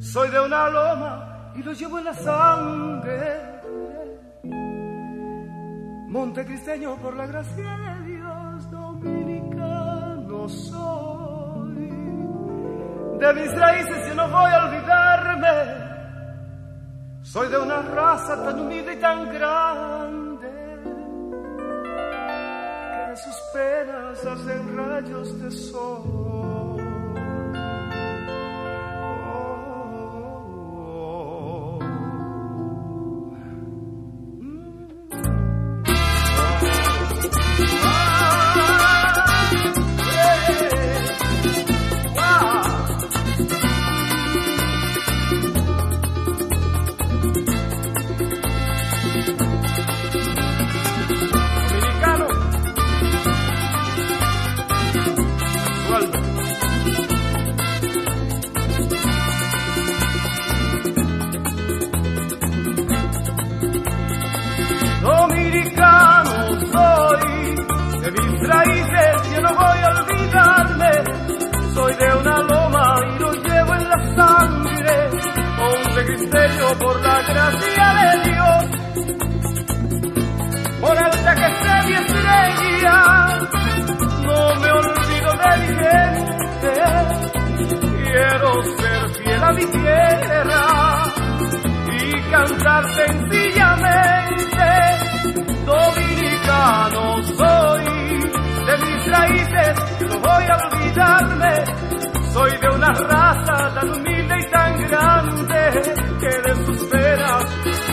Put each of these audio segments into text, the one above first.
Soy de una loma y lo llevo en la sangre. Montecristeño por la gracia de Dios, dominicano soy. De mis raíces yo no voy a olvidarme. Soy de una raza tan humilde y tan grande que de sus penas hacen rayos de sol.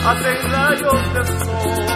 Hacen rayos de sol.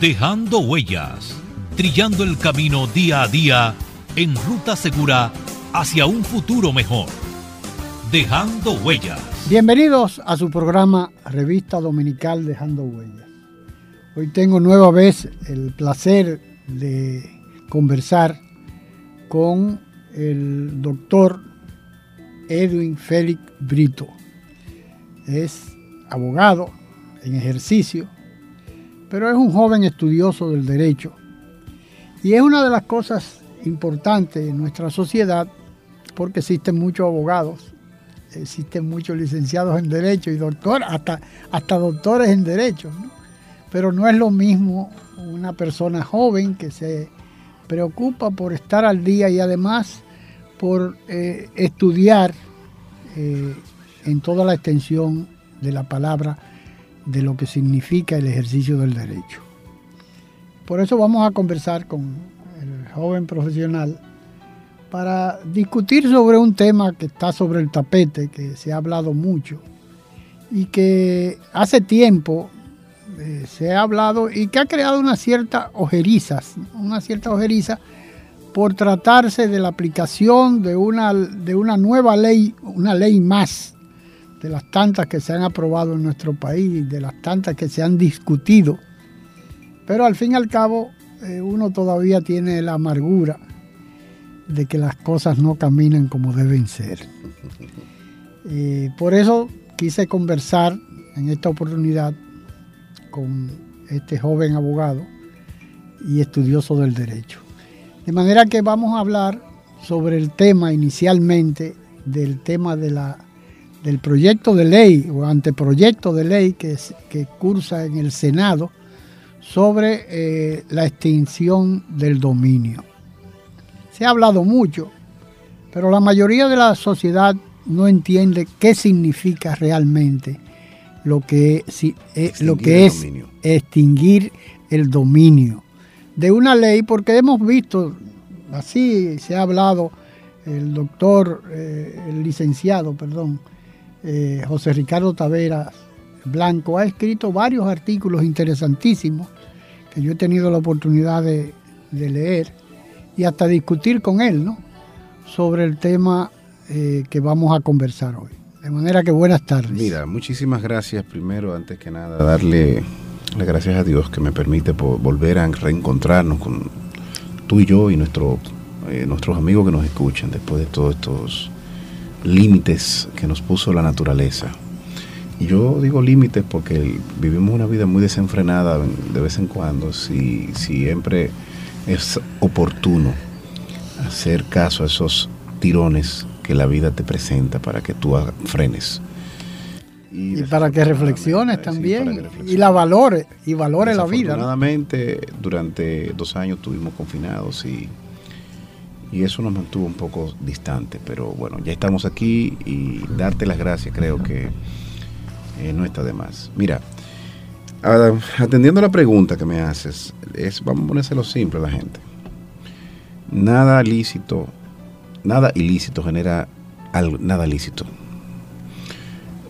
Dejando Huellas. Trillando el camino día a día en ruta segura hacia un futuro mejor. Dejando Huellas. Bienvenidos a su programa Revista Dominical Dejando Huellas. Hoy tengo nueva vez el placer de conversar con el doctor Edwin Félix Brito. Es abogado en ejercicio, pero es un joven estudioso del derecho. Y es una de las cosas importantes en nuestra sociedad porque existen muchos abogados, existen muchos licenciados en derecho y doctores, hasta, hasta doctores en derecho. Pero no es lo mismo una persona joven que se preocupa por estar al día y además por eh, estudiar eh, en toda la extensión de la palabra de lo que significa el ejercicio del derecho. Por eso vamos a conversar con el joven profesional para discutir sobre un tema que está sobre el tapete, que se ha hablado mucho y que hace tiempo eh, se ha hablado y que ha creado una cierta ojeriza, una cierta ojeriza por tratarse de la aplicación de una, de una nueva ley, una ley más de las tantas que se han aprobado en nuestro país, de las tantas que se han discutido. Pero al fin y al cabo, eh, uno todavía tiene la amargura de que las cosas no caminan como deben ser. Eh, por eso quise conversar en esta oportunidad con este joven abogado y estudioso del derecho. De manera que vamos a hablar sobre el tema inicialmente del tema de la, del proyecto de ley o anteproyecto de ley que, que cursa en el Senado sobre eh, la extinción del dominio. Se ha hablado mucho, pero la mayoría de la sociedad no entiende qué significa realmente lo que, eh, lo que es extinguir el dominio de una ley, porque hemos visto, así se ha hablado, el doctor, eh, el licenciado, perdón, eh, José Ricardo Taveras Blanco ha escrito varios artículos interesantísimos que yo he tenido la oportunidad de, leer y hasta discutir con él, ¿no? Sobre el tema eh, que vamos a conversar hoy. De manera que buenas tardes. Mira, muchísimas gracias primero, antes que nada, darle las gracias a Dios que me permite volver a reencontrarnos con tú y yo y eh, nuestros amigos que nos escuchan después de todos estos límites que nos puso la naturaleza. Y yo digo límites porque vivimos una vida muy desenfrenada de vez en cuando, si siempre es oportuno hacer caso a esos tirones que la vida te presenta para que tú frenes. Y, para que reflexiones también y la valores y valore la vida. Afortunadamente, durante dos años estuvimos confinados y, y eso nos mantuvo un poco distante, pero bueno, ya estamos aquí y darte las gracias creo que eh, no está de más. Mira, atendiendo a la pregunta que me haces, es, vamos a ponérselo simple a la gente. Nada lícito, nada ilícito genera algo, nada lícito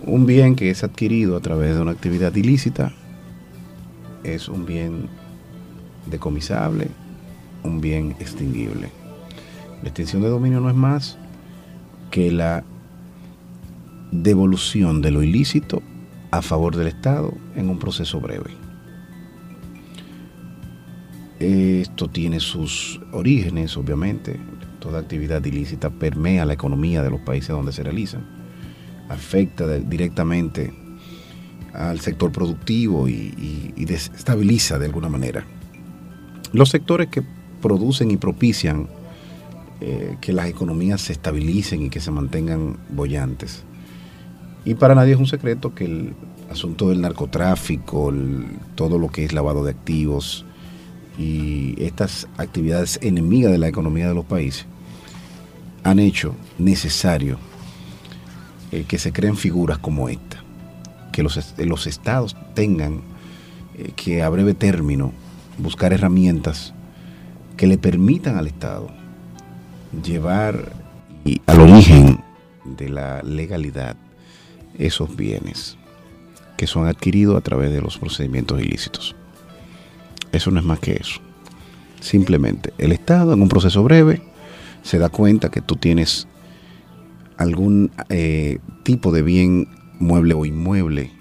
un bien que es adquirido a través de una actividad ilícita es un bien decomisable, un bien extinguible. La extinción de dominio no es más que la devolución de lo ilícito a favor del Estado en un proceso breve. Esto tiene sus orígenes, obviamente. Toda actividad ilícita permea la economía de los países donde se realizan afecta directamente al sector productivo y, desestabiliza de alguna manera. Los sectores que producen y propician eh, que las economías se estabilicen y que se mantengan bollantes. Y para nadie es un secreto que el asunto del narcotráfico, todo lo que es lavado de activos y estas actividades enemigas de la economía de los países han hecho necesario eh, que se creen figuras como esta, que los, estados tengan eh, que a breve término buscar herramientas que le permitan al Estado llevar al origen de la legalidad esos bienes que son adquiridos a través de los procedimientos ilícitos. Eso no es más que eso. Simplemente el Estado en un proceso breve se da cuenta que tú tienes algún eh, tipo de bien mueble o inmueble,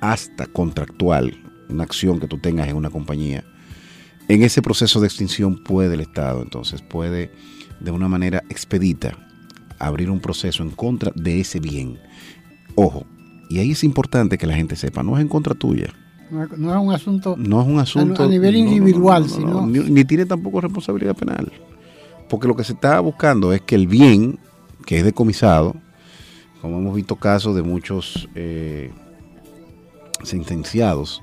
hasta contractual, una acción que tú tengas en una compañía, en ese proceso de extinción puede el Estado, entonces puede de una manera expedita abrir un proceso en contra de ese bien. Ojo, y ahí es importante que la gente sepa, no es en contra tuya. No, es un asunto. No es un asunto. A, nivel individual, sino. Ni, ni, tiene tampoco responsabilidad penal. Porque lo que se está buscando es que el bien que es decomisado, como hemos visto casos de muchos eh, sentenciados,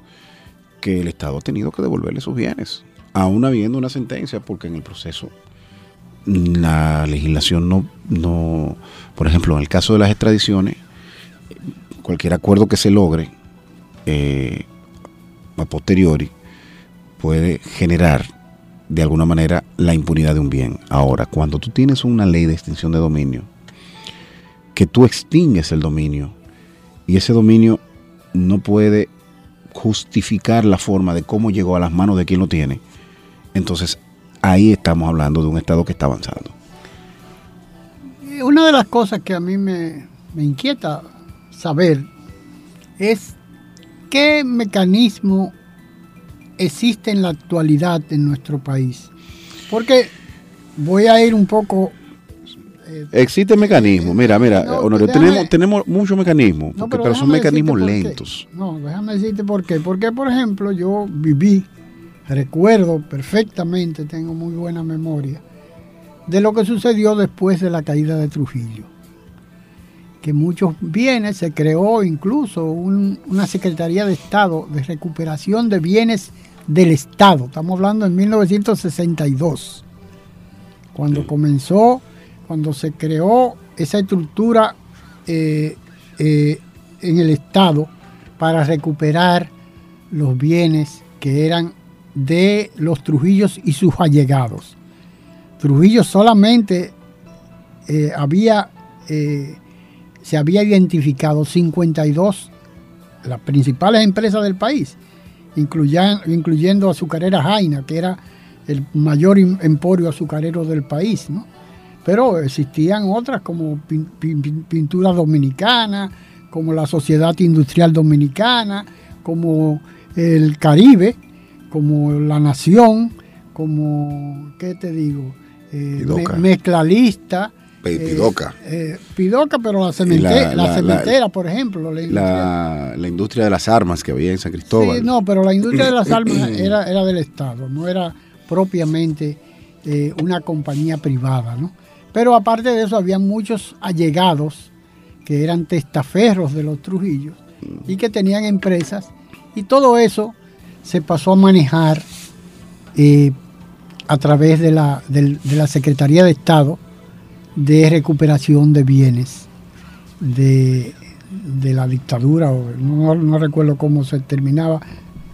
que el Estado ha tenido que devolverle sus bienes, aún habiendo una sentencia, porque en el proceso la legislación no, no, por ejemplo, en el caso de las extradiciones, cualquier acuerdo que se logre eh, a posteriori puede generar de alguna manera la impunidad de un bien. Ahora, cuando tú tienes una ley de extinción de dominio, que tú extingues el dominio y ese dominio no puede justificar la forma de cómo llegó a las manos de quien lo tiene, entonces ahí estamos hablando de un Estado que está avanzando. Una de las cosas que a mí me, inquieta saber es qué mecanismo existe en la actualidad en nuestro país. Porque voy a ir un poco... Eh, existe mecanismo, mira, mira, Honorio, tenemos, tenemos muchos mecanismos, pero, son mecanismos lentos. No, déjame decirte por qué. Porque, por ejemplo, yo viví recuerdo perfectamente, tengo muy buena memoria, de lo que sucedió después de la caída de Trujillo. Que muchos bienes, se creó incluso una Secretaría de Estado de recuperación de bienes del Estado. Estamos hablando en 1962, cuando comenzó, cuando se creó esa estructura eh, eh, en el Estado para recuperar los bienes que eran de los Trujillos y sus allegados. Trujillo solamente eh, había, eh, se había identificado 52, las principales empresas del país, incluyendo, incluyendo Azucarera Jaina, que era el mayor em, emporio azucarero del país, Pero existían otras como Pintura Dominicana, como la Sociedad Industrial Dominicana, como el Caribe, como La Nación, como, ¿qué te digo? Eh, mezclalista. Eh, Pidoca. Eh, Pidoca, pero la, cementera, por ejemplo. La industria, de las armas que había en San Cristóbal. Sí, no, pero la industria de las armas era, era del Estado, no era propiamente una compañía privada, ¿no? Pero aparte de eso, había muchos allegados que eran testaferros de los Trujillos y que tenían empresas y todo eso se pasó a manejar eh, a través de la, Secretaría de Estado de Recuperación de Bienes de, la dictadura, o no, recuerdo cómo se terminaba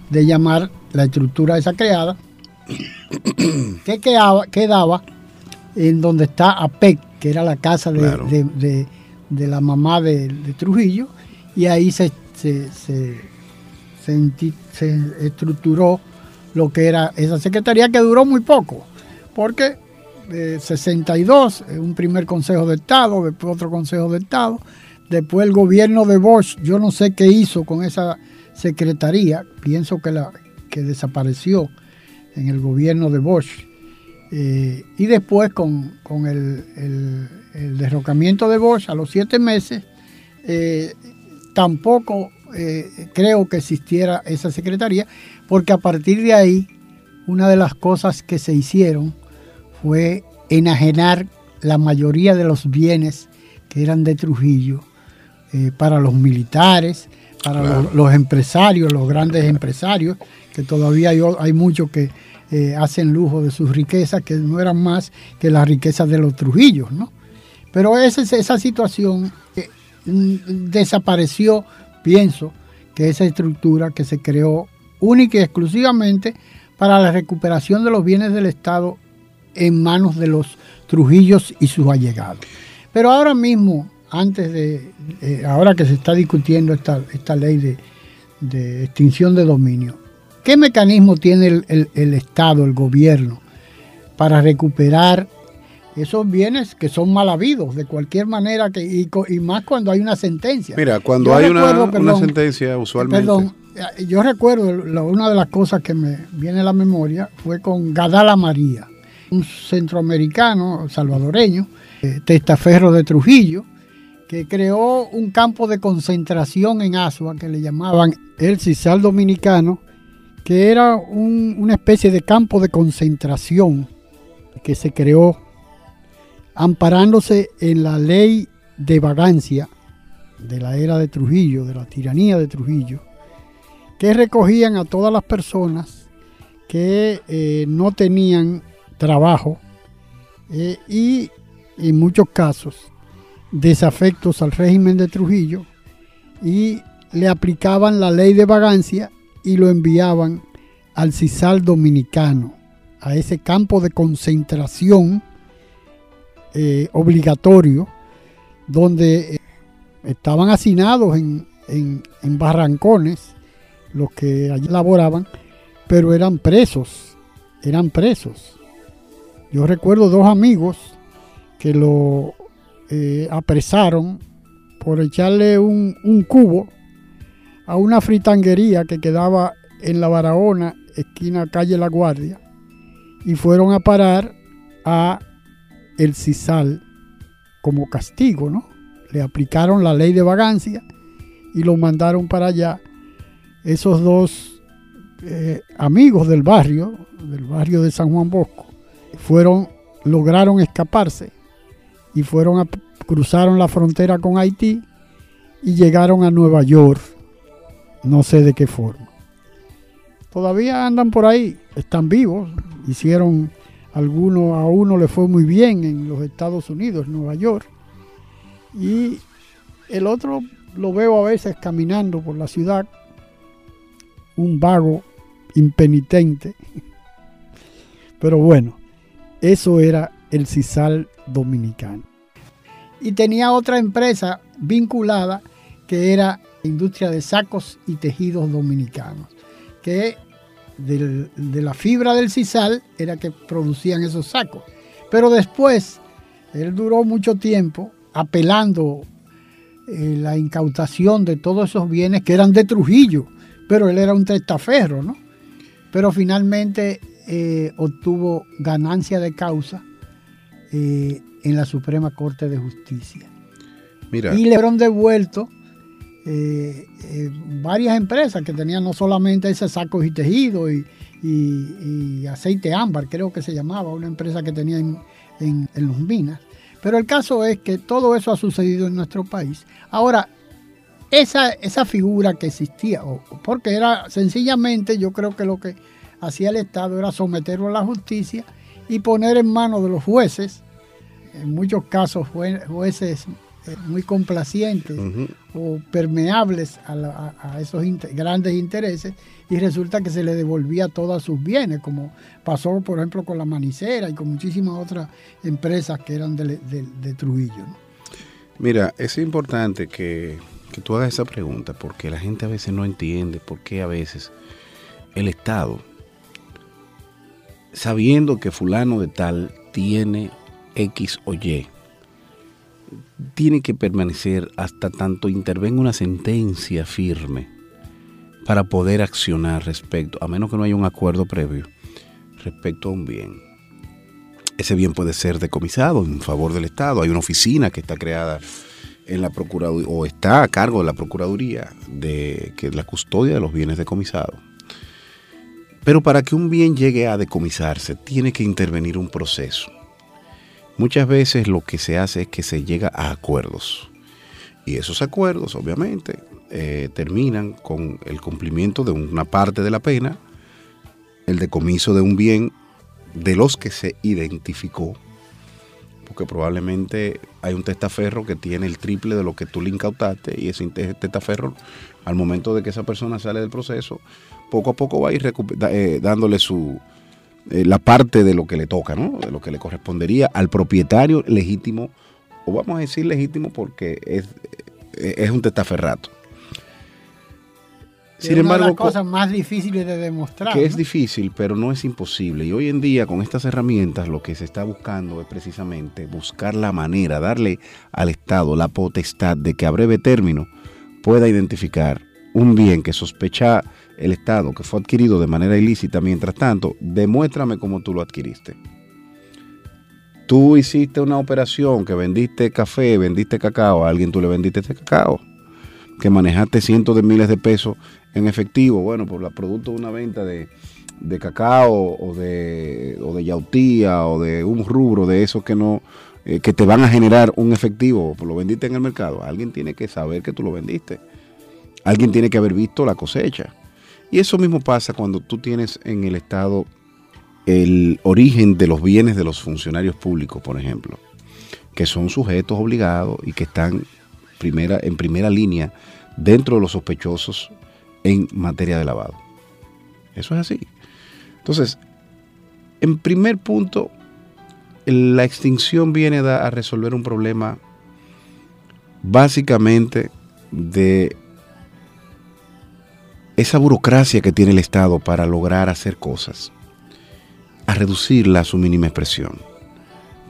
de llamar la estructura esa creada, que quedaba, en donde está APEC, que era la casa de, la mamá de, Trujillo, y ahí se se, estructuró lo que era esa secretaría que duró muy poco, porque de 62, un primer consejo de Estado, después otro consejo de Estado, después el gobierno de Bosch, yo no sé qué hizo con esa secretaría, pienso que, la, que desapareció en el gobierno de Bosch, eh, y después con, el, derrocamiento de Bosch a los siete meses, eh, tampoco eh, creo que existiera esa secretaría, porque a partir de ahí, una de las cosas que se hicieron fue enajenar la mayoría de los bienes que eran de Trujillo eh, para los militares, para los, empresarios, los grandes empresarios, que todavía hay, hay muchos que eh, hacen lujo de sus riquezas, que no eran más que las riquezas de los Trujillos, ¿no? Pero esa, esa situación mm, desapareció, pienso, que esa estructura que se creó única y exclusivamente para la recuperación de los bienes del Estado en manos de los Trujillos y sus allegados. Pero ahora mismo, antes de, ahora que se está discutiendo esta, esta ley de, extinción de dominio, ¿qué mecanismo tiene el, Estado, el gobierno, para recuperar esos bienes que son mal habidos de cualquier manera que, y, más cuando hay una sentencia. Mira, cuando hay una, una, sentencia usualmente. Perdón, yo recuerdo una de las cosas que me viene a la memoria fue con Gadala María, un centroamericano salvadoreño, eh, testaferro de Trujillo, que creó un campo de concentración en Asua que le llamaban el Cisal Dominicano, que era una especie de campo de concentración que se creó amparándose en la ley de vagancia de la era de Trujillo, de la tiranía de Trujillo, que recogían a todas las personas que eh, no tenían trabajo eh, y en muchos casos desafectos al régimen de Trujillo y le aplicaban la ley de vagancia y lo enviaban al CISAL dominicano, a ese campo de concentración eh, obligatorio donde estaban hacinados en, en barrancones los que allí laboraban, pero eran presos, eran presos. Yo recuerdo dos amigos que lo eh, apresaron por echarle un, un, cubo a una fritanguería que quedaba en la Barahona, esquina calle La Guardia, y fueron a parar a el CISAL como castigo, ¿no? Le aplicaron la ley de vagancia y lo mandaron para allá esos dos eh, amigos del barrio, del barrio de San Juan Bosco, fueron, lograron escaparse y fueron a, cruzaron la frontera con Haití y llegaron a Nueva York, no sé de qué forma. Todavía andan por ahí, están vivos, hicieron algunos, a uno le fue muy bien en los Estados Unidos, Nueva York, y el otro lo veo a veces caminando por la ciudad un vago impenitente. Pero bueno, eso era el CISAL dominicano. Y tenía otra empresa vinculada que era la industria de sacos y tejidos dominicanos, que de la fibra del CISAL era que producían esos sacos. Pero después, él duró mucho tiempo apelando eh, la incautación de todos esos bienes que eran de Trujillo pero él era un testaferro, ¿no? Pero finalmente eh, obtuvo ganancia de causa eh, en la Suprema Corte de Justicia. Mira. Y le fueron devuelto eh, varias empresas que tenían no solamente ese sacos y tejido y, aceite ámbar, creo que se llamaba, una empresa que tenía en, en, en los minas. Pero el caso es que todo eso ha sucedido en nuestro país. Ahora, esa, esa figura que existía, porque era sencillamente, yo creo que lo que hacía el Estado era someterlo a la justicia y poner en manos de los jueces, en muchos casos jueces muy complacientes o permeables a, esos grandes intereses y resulta que se le devolvía todos sus bienes, como pasó por ejemplo con la manicera y con muchísimas otras empresas que eran de, Trujillo. Mira, es importante que que tú hagas esa pregunta, porque la gente a veces no entiende por qué a veces el Estado, sabiendo que fulano de tal tiene X o Y, tiene que permanecer hasta tanto intervenga una sentencia firme para poder accionar respecto, a menos que no haya un acuerdo previo, respecto a un bien. Ese bien puede ser decomisado en favor del Estado. Hay una oficina que está creada en la Procuraduría, o está a cargo de la Procuraduría, de que es la custodia de los bienes decomisados. Pero para que un bien llegue a decomisarse, tiene que intervenir un proceso. Muchas veces lo que se hace es que se llega a acuerdos. Y esos acuerdos, obviamente, eh, terminan con el cumplimiento de una parte de la pena, el decomiso de un bien de los que se identificó, porque probablemente hay un testaferro que tiene el triple de lo que tú le incautaste y ese testaferro, al momento de que esa persona sale del proceso, poco a poco va a ir eh, dándole su, eh, la parte de lo que le toca, ¿no? de lo que le correspondería al propietario legítimo, o vamos a decir legítimo porque es, es un testaferrato. Sin embargo, una de las cosas más difíciles de demostrar. Que es difícil, pero no es imposible. Y hoy en día, con estas herramientas, lo que se está buscando es precisamente buscar la manera, darle al Estado la potestad de que a breve término pueda identificar un bien que sospecha el Estado que fue adquirido de manera ilícita. Mientras tanto, demuéstrame cómo tú lo adquiriste. Tú hiciste una operación que vendiste café, vendiste cacao, a alguien tú le vendiste ese cacao, que manejaste cientos de miles de pesos en efectivo, bueno, por el producto de una venta de, cacao o de, o yautía o de un rubro de esos que no eh, que te van a generar un efectivo, lo vendiste en el mercado, alguien tiene que saber que tú lo vendiste. Alguien tiene que haber visto la cosecha. Y eso mismo pasa cuando tú tienes en el Estado el origen de los bienes de los funcionarios públicos, por ejemplo, que son sujetos obligados y que están primera, en primera línea dentro de los sospechosos en materia de lavado. Eso es así. Entonces, en primer punto, la extinción viene a resolver un problema básicamente de esa burocracia que tiene el Estado para lograr hacer cosas, a reducirla a su mínima expresión,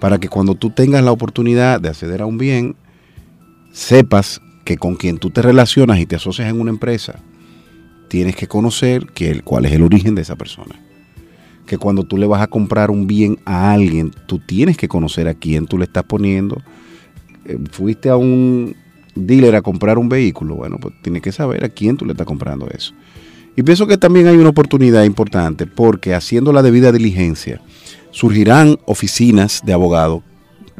para que cuando tú tengas la oportunidad de acceder a un bien, sepas que con quien tú te relacionas y te asocias en una empresa, tienes que conocer que, cuál es el origen de esa persona. Que cuando tú le vas a comprar un bien a alguien, tú tienes que conocer a quién tú le estás poniendo. Eh, fuiste a un dealer a comprar un vehículo, bueno, pues tienes que saber a quién tú le estás comprando eso. Y pienso que también hay una oportunidad importante porque haciendo la debida diligencia, surgirán oficinas de abogados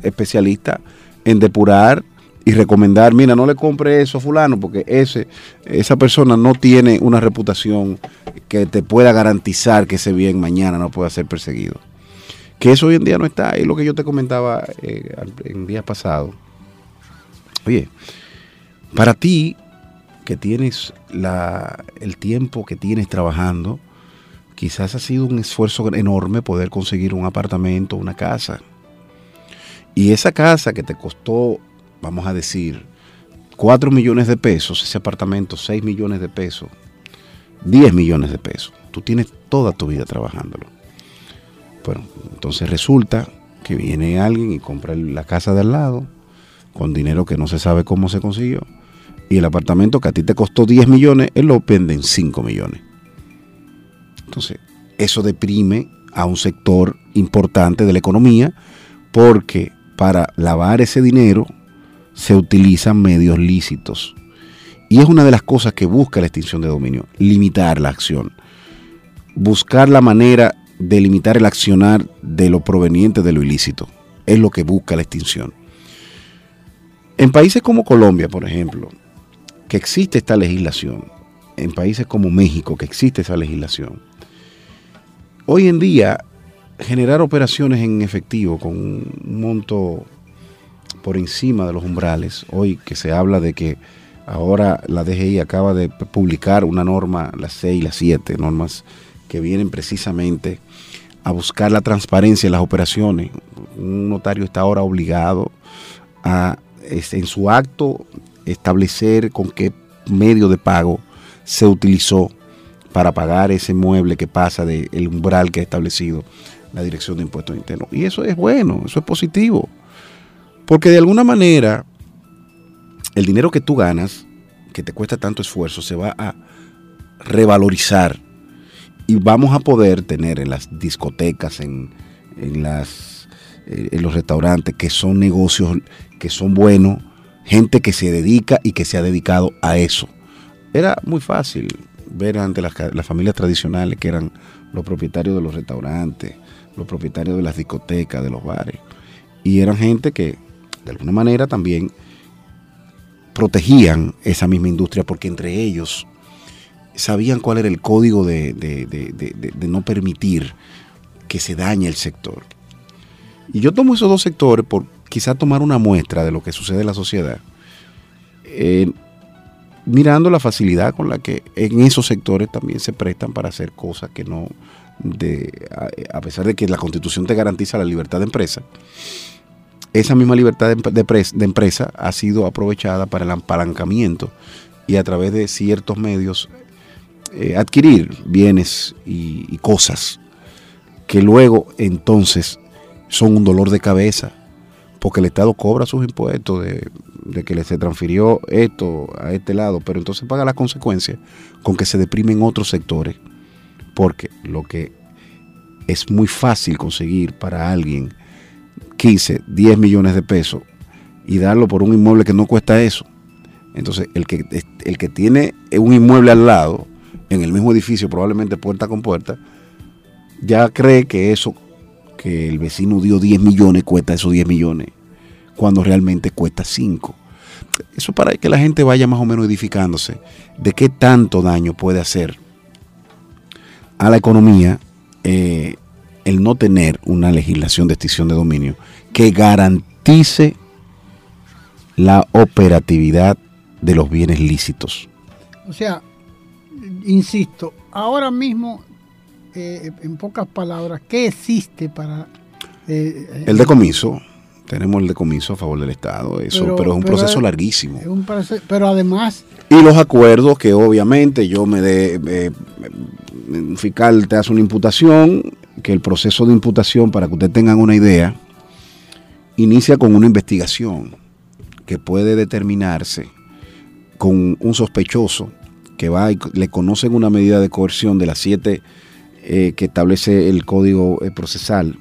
especialistas en depurar y recomendar, mira, no le compre eso a fulano porque ese, esa persona no tiene una reputación que te pueda garantizar que ese bien mañana no pueda ser perseguido. Que eso hoy en día no está. Y lo que yo te comentaba eh, en días pasados. Oye, para ti que tienes la, el tiempo que tienes trabajando, quizás ha sido un esfuerzo enorme poder conseguir un apartamento, una casa. Y esa casa que te costó vamos a decir, 4 millones de pesos, ese apartamento 6 millones de pesos, 10 millones de pesos. Tú tienes toda tu vida trabajándolo. Bueno, entonces resulta que viene alguien y compra la casa de al lado con dinero que no se sabe cómo se consiguió. Y el apartamento que a ti te costó 10 millones, él lo vende en 5 millones. Entonces, eso deprime a un sector importante de la economía porque para lavar ese dinero se utilizan medios lícitos. Y es una de las cosas que busca la extinción de dominio, limitar la acción. Buscar la manera de limitar el accionar de lo proveniente de lo ilícito. Es lo que busca la extinción. En países como Colombia, por ejemplo, que existe esta legislación, en países como México, que existe esa legislación, hoy en día generar operaciones en efectivo con un monto por encima de los umbrales. Hoy que se habla de que ahora la DGI acaba de publicar una norma, las 6 y las 7, normas que vienen precisamente a buscar la transparencia en las operaciones. Un notario está ahora obligado a, en su acto, establecer con qué medio de pago se utilizó para pagar ese mueble que pasa del umbral que ha establecido la Dirección de Impuestos Internos. Y eso es bueno, eso es positivo. Porque de alguna manera, el dinero que tú ganas, que te cuesta tanto esfuerzo, se va a revalorizar y vamos a poder tener en las discotecas, en, las, eh, en los restaurantes, que son negocios que son buenos, gente que se dedica y que se ha dedicado a eso. Era muy fácil ver ante las, familias tradicionales que eran los propietarios de los restaurantes, los propietarios de las discotecas, de los bares. Y eran gente que de alguna manera también protegían esa misma industria porque entre ellos sabían cuál era el código de, no permitir que se dañe el sector. Y yo tomo esos dos sectores por quizá tomar una muestra de lo que sucede en la sociedad, eh, mirando la facilidad con la que en esos sectores también se prestan para hacer cosas que no, de, a, pesar de que la constitución te garantiza la libertad de empresa, esa misma libertad de, empresa ha sido aprovechada para el apalancamiento y a través de ciertos medios eh, adquirir bienes y, cosas que luego entonces son un dolor de cabeza porque el Estado cobra sus impuestos de, de que le se transfirió esto a este lado, pero entonces paga las consecuencias con que se deprimen otros sectores porque lo que es muy fácil conseguir para alguien 15, 10 millones de pesos y darlo por un inmueble que no cuesta eso. Entonces, el que, el que tiene un inmueble al lado, en el mismo edificio, probablemente puerta con puerta, ya cree que eso que el vecino dio 10 millones cuesta esos 10 millones, cuando realmente cuesta 5. Eso para que la gente vaya más o menos edificándose de qué tanto daño puede hacer a la economía eh, el no tener una legislación de extinción de dominio que garantice la operatividad de los bienes lícitos. O sea, insisto, ahora mismo, eh, en pocas palabras, ¿qué existe para... Eh, el decomiso, tenemos el decomiso a favor del Estado, eso, pero, es un proceso larguísimo. pero además... Y los acuerdos que obviamente yo me dé, eh, un fiscal te hace una imputación, que el proceso de imputación, para que ustedes tengan una idea, inicia con una investigación que puede determinarse con un sospechoso que va y le conocen una medida de coerción de las siete eh, que establece el código eh, procesal,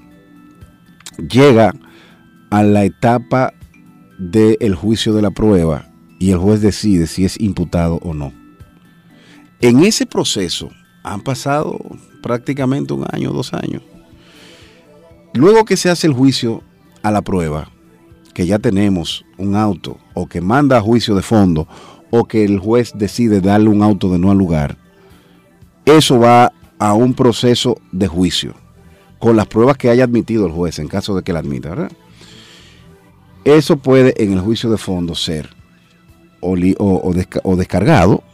llega a la etapa del juicio de la prueba y el juez decide si es imputado o no. En ese proceso han pasado prácticamente un año, dos años. Luego que se hace el juicio a la prueba, que ya tenemos un auto o que manda a juicio de fondo o que el juez decide darle un auto de no al lugar, eso va a un proceso de juicio con las pruebas que haya admitido el juez en caso de que la admita, ¿verdad? Eso puede en el juicio de fondo ser o, descargado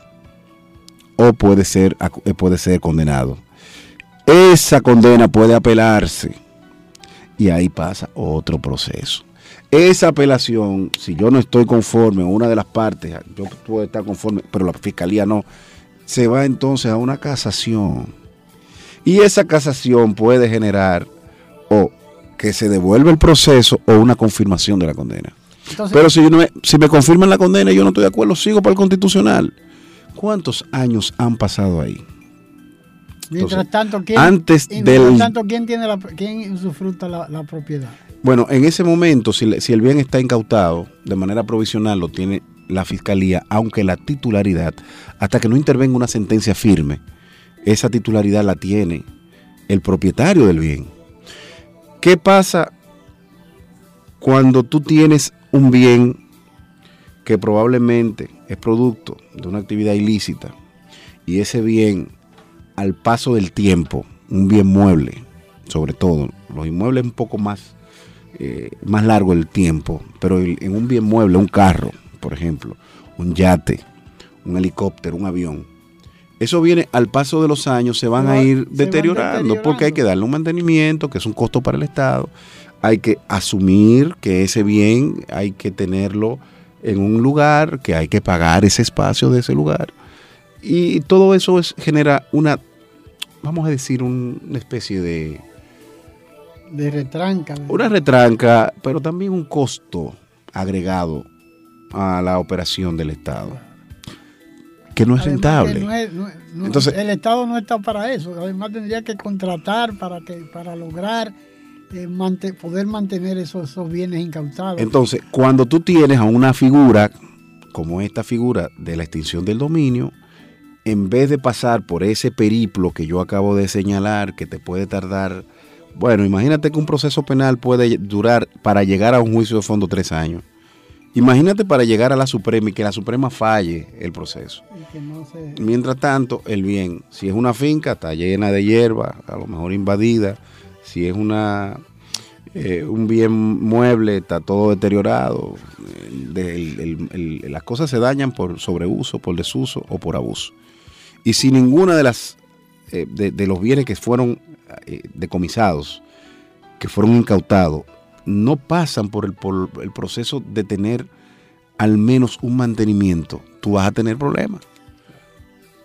o puede ser, puede ser condenado. Esa condena puede apelarse y ahí pasa otro proceso. Esa apelación, si yo no estoy conforme, una de las partes, yo puedo estar conforme, pero la fiscalía no, se va entonces a una casación. Y esa casación puede generar o que se devuelva el proceso o una confirmación de la condena. pero si, no si me confirman la condena y yo no estoy de acuerdo, sigo para el constitucional. ¿Cuántos años han pasado ahí? Mientras tanto, ¿quién, antes tanto, ¿quién, tiene la, quién usufructa la, propiedad? Bueno, en ese momento, si, si, el bien está incautado, de manera provisional lo tiene la fiscalía, aunque la titularidad, hasta que no intervenga una sentencia firme, esa titularidad la tiene el propietario del bien. ¿Qué pasa cuando tú tienes un bien que probablemente es producto de una actividad ilícita y ese bien al paso del tiempo, un bien mueble, sobre todo, los inmuebles un poco más, eh, más largo el tiempo, pero en un bien mueble, un carro, por ejemplo, un yate, un helicóptero, un avión, eso viene al paso de los años, se van a ir deteriorando, porque hay que darle un mantenimiento, que es un costo para el Estado, hay que asumir que ese bien hay que tenerlo en un lugar, que hay que pagar ese espacio de ese lugar. Y todo eso es, genera una, vamos a decir, una especie de... De retranca. Una retranca, pero también un costo agregado a la operación del Estado, que no es rentable. Entonces, el Estado no está para eso, además tendría que contratar para, que, para lograr eh, poder mantener esos, bienes incautados. Entonces, cuando tú tienes a una figura como esta figura de la extinción del dominio, en vez de pasar por ese periplo que yo acabo de señalar, que te puede tardar, bueno, imagínate que un proceso penal puede durar para llegar a un juicio de fondo tres años. Imagínate para llegar a la Suprema y que la Suprema falle el proceso. Mientras tanto, el bien, si es una finca, está llena de hierba, a lo mejor invadida. Si es una eh, un bien mueble, está todo deteriorado. las cosas se dañan por sobreuso, por desuso o por abuso. Y si ninguna de las eh, de, los bienes que fueron eh, decomisados, que fueron incautados, no pasan por el, proceso de tener al menos un mantenimiento, tú vas a tener problemas.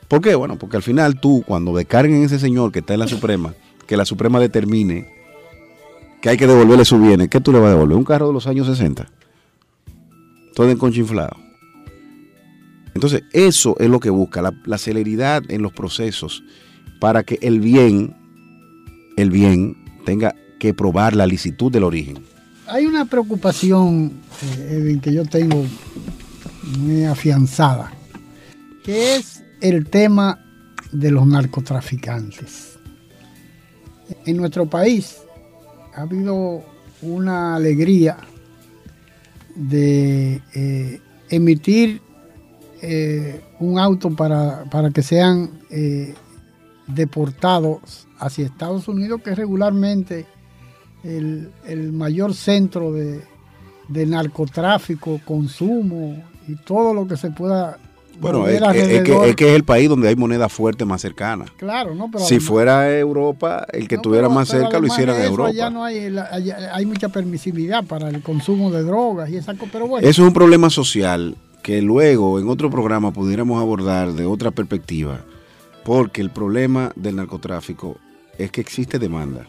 ¿Por qué? Bueno, porque al final tú, cuando descarguen ese señor que está en la Suprema, que la Suprema determine que hay que devolverle su bienes, ¿qué tú le vas a devolver? ¿Un carro de los años 60? Todo en concha inflado. Entonces, eso es lo que busca, la, la, celeridad en los procesos para que el bien, el bien tenga que probar la licitud del origen. Hay una preocupación, eh, Edwin, que yo tengo muy afianzada, que es el tema de los narcotraficantes. En nuestro país ha habido una alegría de eh, emitir eh, un auto para, que sean deportados hacia Estados Unidos, que regularmente el, mayor centro de, narcotráfico, consumo y todo lo que se pueda bueno, es, que, es, el país donde hay moneda fuerte más cercana. Claro, ¿no? Pero si fuera Europa, el que estuviera más cerca lo hiciera en Europa. Allá no hay, hay mucha permisividad para el consumo de drogas y esa pero bueno. Eso es un problema social que luego en otro programa pudiéramos abordar de otra perspectiva, porque el problema del narcotráfico es que existe demanda.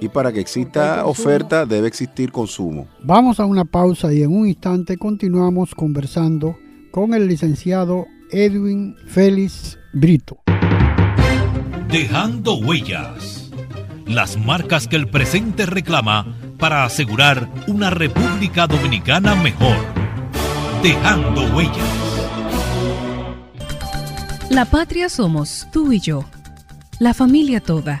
Y para que exista oferta debe existir consumo. Vamos a una pausa y en un instante continuamos conversando con el licenciado Edwin Félix Brito. Dejando huellas. Las marcas que el presente reclama para asegurar una República Dominicana mejor. Dejando huellas. La patria somos tú y yo, la familia toda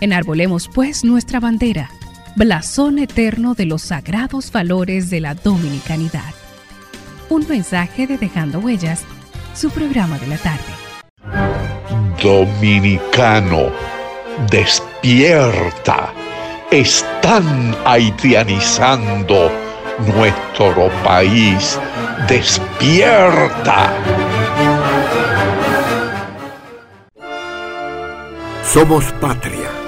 Enarbolemos pues nuestra bandera, blasón eterno de los sagrados valores de la dominicanidad. Un mensaje de Dejando Huellas, su programa de la tarde. Dominicano, despierta. Están haitianizando nuestro país. Despierta. Somos patria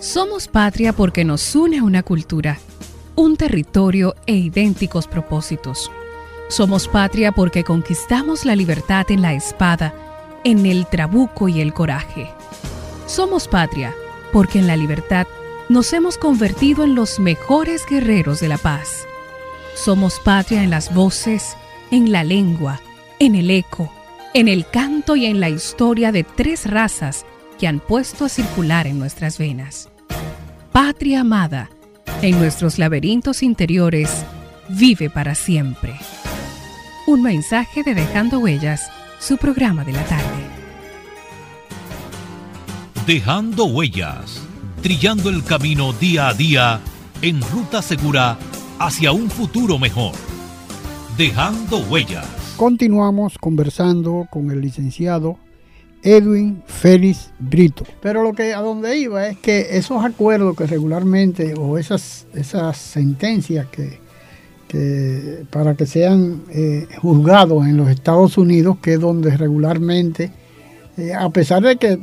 Somos patria porque nos une una cultura, un territorio e idénticos propósitos. Somos patria porque conquistamos la libertad en la espada, en el trabuco y el coraje. Somos patria porque en la libertad nos hemos convertido en los mejores guerreros de la paz. Somos patria en las voces, en la lengua, en el eco, en el canto y en la historia de tres razas que han puesto a circular en nuestras venas. Patria amada, en nuestros laberintos interiores, vive para siempre. Un mensaje de Dejando Huellas, su programa de la tarde. Dejando Huellas, trillando el camino día a día en ruta segura hacia un futuro mejor. Dejando Huellas. Continuamos conversando con el licenciado Edwin Félix Brito. Pero lo que a donde iba es que esos acuerdos que regularmente o esas, esas sentencias que, para que sean eh, juzgados en los Estados Unidos, que es donde regularmente, eh, a pesar de que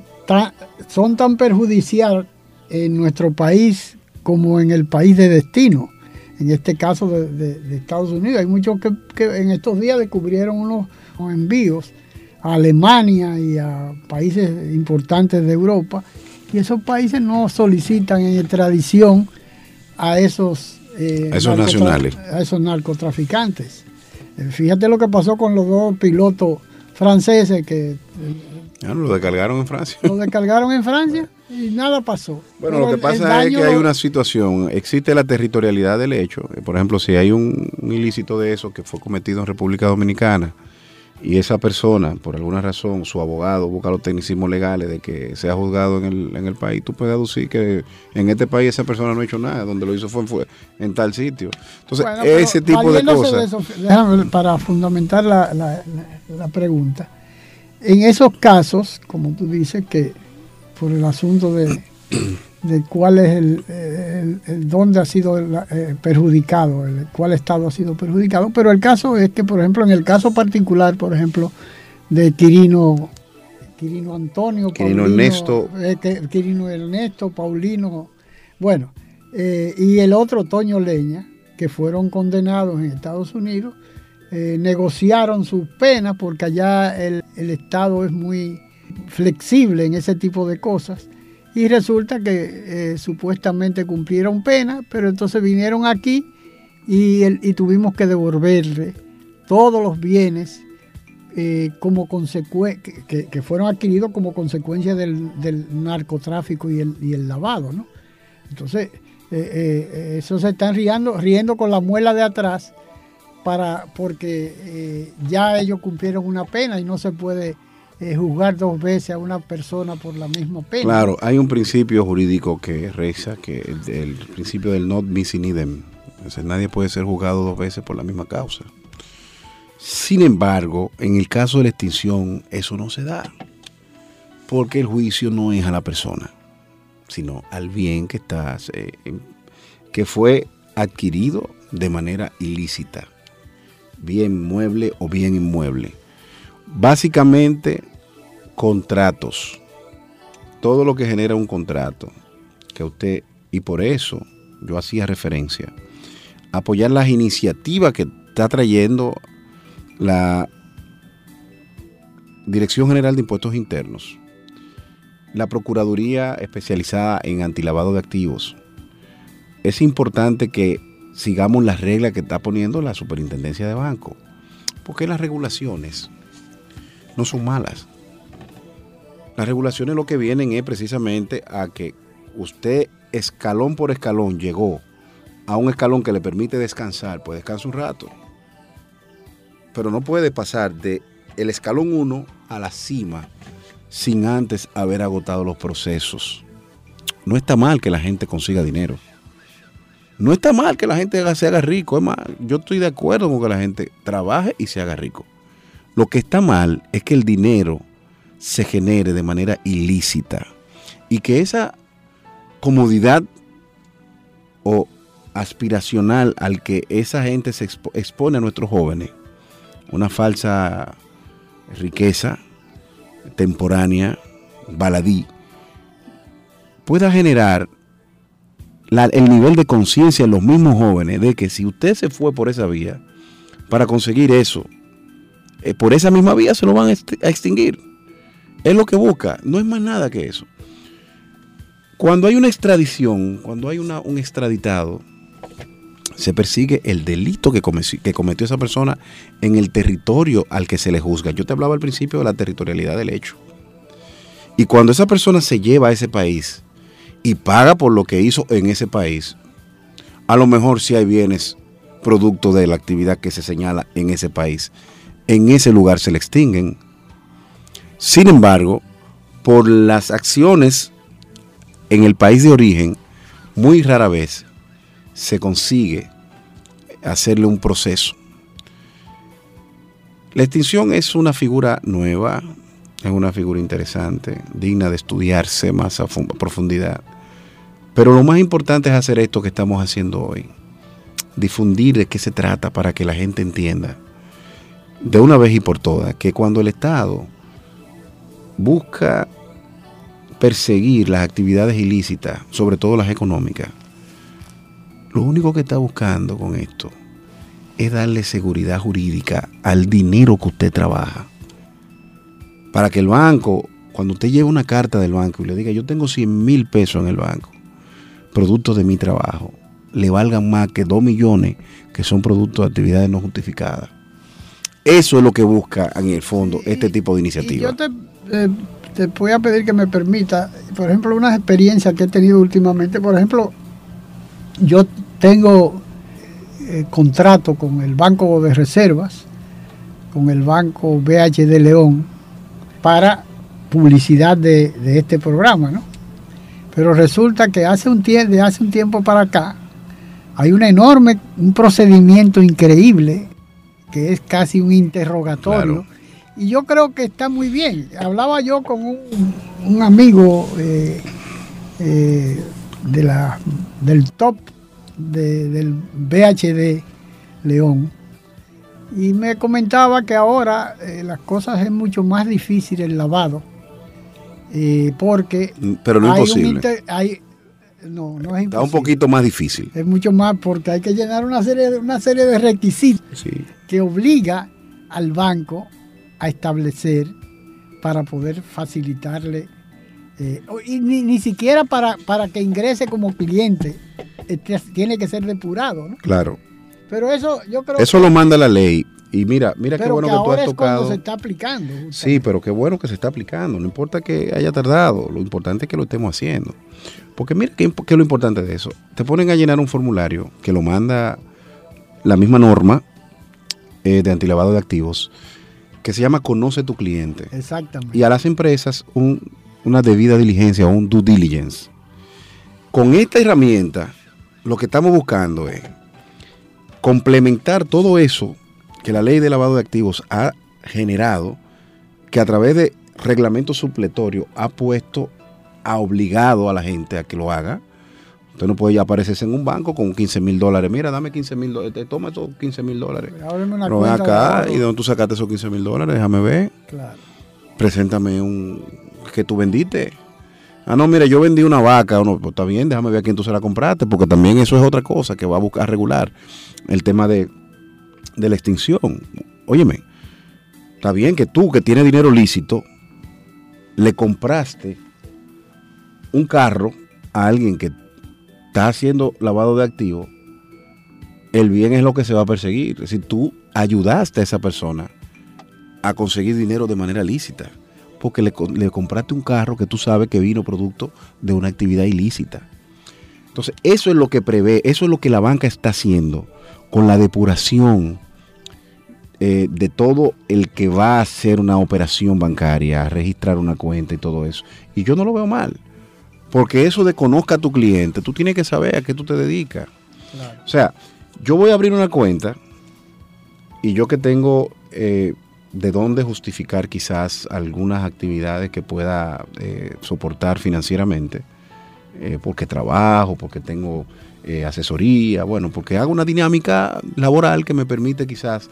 son tan perjudicial en nuestro país como en el país de destino, en este caso de, Estados Unidos, hay muchos que, que, en estos días descubrieron unos envíos a Alemania y a países importantes de Europa, y esos países no solicitan en extradición a esos eh, a esos nacionales. A esos narcotraficantes. Eh, fíjate lo que pasó con los dos pilotos franceses que... Ah, lo descargaron en Francia. Lo descargaron en Francia y nada pasó. Bueno, lo que pasa es que hay una situación, existe la territorialidad del hecho. Por ejemplo, si hay un ilícito de eso que fue cometido en República Dominicana, y esa persona, por alguna razón, su abogado busca los tecnicismos legales de que sea juzgado en el, en el país, tú puedes aducir que en este país esa persona no ha hecho nada, donde lo hizo fue, en tal sitio. Entonces, ese tipo de cosas... déjame, para fundamentar la, la, la pregunta, en esos casos, como tú dices, que por el asunto de de cuál es el, dónde ha sido eh, perjudicado, el, cuál estado ha sido perjudicado, pero el caso es que, por ejemplo, en el caso particular, por ejemplo, de Quirino, Quirino Antonio, Quirino Ernesto, eh, Quirino Ernesto, Paulino, bueno, eh, y el otro Toño Leña, que fueron condenados en Estados Unidos, negociaron sus penas porque allá el, el Estado es muy flexible en ese tipo de cosas y resulta que eh, supuestamente cumplieron pena, pero entonces vinieron aquí y, y tuvimos que devolverle todos los bienes eh, como que, que, fueron adquiridos como consecuencia del, narcotráfico y el, y el, lavado, ¿no? Entonces, eh, eso se están riendo, riendo con la muela de atrás para, porque ya ellos cumplieron una pena y no se puede eh, juzgar dos veces a una persona por la misma pena. Claro, hay un principio jurídico que reza, que el, principio del not missing idem. nadie puede ser juzgado dos veces por la misma causa. Sin embargo, en el caso de la extinción, eso no se da. Porque el juicio no es a la persona, sino al bien que está, eh, que fue adquirido de manera ilícita, bien mueble o bien inmueble Básicamente, contratos. Todo lo que genera un contrato, que usted, y por eso yo hacía referencia, apoyar las iniciativas que está trayendo la Dirección General de Impuestos Internos, la Procuraduría especializada en antilavado de activos. Es importante que sigamos las reglas que está poniendo la Superintendencia de Banco, porque las regulaciones no son malas. Las regulaciones lo que vienen es precisamente a que usted escalón por escalón llegó a un escalón que le permite descansar, pues descansa un rato. Pero no puede pasar de el escalón 1 a la cima sin antes haber agotado los procesos. No está mal que la gente consiga dinero. No está mal que la gente se haga rico. Es más, yo estoy de acuerdo con que la gente trabaje y se haga rico. Lo que está mal es que el dinero se genere de manera ilícita y que esa comodidad o aspiracional al que esa gente se expone a nuestros jóvenes, una falsa riqueza temporánea, baladí, pueda generar el nivel de conciencia en los mismos jóvenes de que si usted se fue por esa vía para conseguir eso, eh, por esa misma vía se lo van a extinguir. Es lo que busca, no es más nada que eso. Cuando hay una extradición, cuando hay un extraditado, se persigue el delito que, que cometió esa persona en el territorio al que se le juzga. Yo te hablaba al principio de la territorialidad del hecho. Y cuando esa persona se lleva a ese país y paga por lo que hizo en ese país, a lo mejor si hay bienes producto de la actividad que se señala en ese país, en ese lugar se le extinguen. Sin embargo, por las acciones en el país de origen, muy rara vez se consigue hacerle un proceso. La extinción es una figura nueva, es una figura interesante, digna de estudiarse más a profundidad. Pero lo más importante es hacer esto que estamos haciendo hoy, difundir de qué se trata para que la gente entienda de una vez y por todas que cuando el Estado busca perseguir las actividades ilícitas, sobre todo las económicas, lo único que está buscando con esto es darle seguridad jurídica al dinero que usted trabaja. Para que el banco, cuando usted lleve una carta del banco y le diga, yo tengo 100 mil pesos en el banco, producto de mi trabajo, le valgan más que 2 millones que son productos de actividades no justificadas. Eso es lo que busca en el fondo este tipo de iniciativa. Yo te, eh, te voy a pedir que me permita, por ejemplo, unas experiencias que he tenido últimamente. Por ejemplo, yo tengo eh, contrato con el Banco de Reservas, con el Banco BHD León, para publicidad de, este programa, ¿no? Pero resulta que hace un, de hace un tiempo para acá hay un enorme, un procedimiento increíble, que es casi un interrogatorio. Y yo creo que está muy bien. Hablaba yo con un, amigo eh, eh, de la, del top del BHD León y me comentaba que ahora eh, las cosas es mucho más difícil el lavado eh, porque mm, pero no es imposible no, no es Está un poquito más difícil. Es mucho más porque hay que llenar una serie, una serie de requisitos que obliga al banco a establecer para poder facilitarle eh, y ni, siquiera para, para que ingrese como cliente, eh, tiene que ser depurado. ¿no? Claro. Pero eso yo creo Eso lo manda la ley. Y mira, mira qué bueno que, tú has es tocado. se está aplicando. Sí, pero qué bueno que se está aplicando. No importa que haya tardado, lo importante es que lo estemos haciendo. Porque mira qué, es lo importante de eso. Te ponen a llenar un formulario que lo manda la misma norma eh, de antilavado de activos que se llama Conoce tu cliente. Exactamente. Y a las empresas un, una debida diligencia o un due diligence. Con esta herramienta, lo que estamos buscando es complementar todo eso que la ley de lavado de activos ha generado, que a través de reglamentos supletorios ha puesto, ha obligado a la gente a que lo haga. Usted no puede ya aparecerse en un banco con 15 mil dólares. Mira, dame 15 mil dólares. Toma esos 15 mil dólares. Pero ven acá. ¿Y de dónde tú sacaste esos 15 mil dólares? Déjame ver. Claro. Preséntame un, que tú vendiste. Ah, no, mire, yo vendí una vaca. No, pues está bien, déjame ver a quién tú se la compraste, porque también eso es otra cosa que va a buscar regular el tema de, de la extinción. Óyeme, está bien que tú, que tienes dinero lícito, le compraste un carro a alguien que está haciendo lavado de activos, el bien es lo que se va a perseguir. Es decir, tú ayudaste a esa persona a conseguir dinero de manera lícita porque le, compraste un carro que tú sabes que vino producto de una actividad ilícita. Entonces, eso es lo que prevé, eso es lo que la banca está haciendo con la depuración eh, de todo el que va a hacer una operación bancaria, registrar una cuenta y todo eso. Y yo no lo veo mal, porque eso de conozca a tu cliente, tú tienes que saber a qué tú te dedicas. O sea, yo voy a abrir una cuenta y yo que tengo eh, de dónde justificar quizás algunas actividades que pueda eh, soportar financieramente, eh, porque trabajo, porque tengo asesoría, bueno, porque hago una dinámica laboral que me permite quizás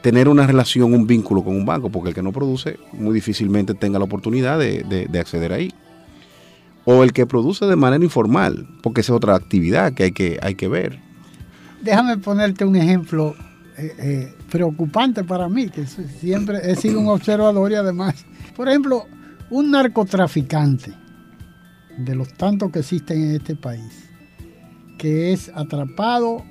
tener una relación, un vínculo con un banco, porque el que no produce muy difícilmente tenga la oportunidad de, de acceder ahí. O el que produce de manera informal, porque esa es otra actividad que hay que, hay que ver. Déjame ponerte un ejemplo eh, eh, preocupante para mí, que siempre he sido un observador y además, por ejemplo, un narcotraficante, de los tantos que existen en este país, que es atrapado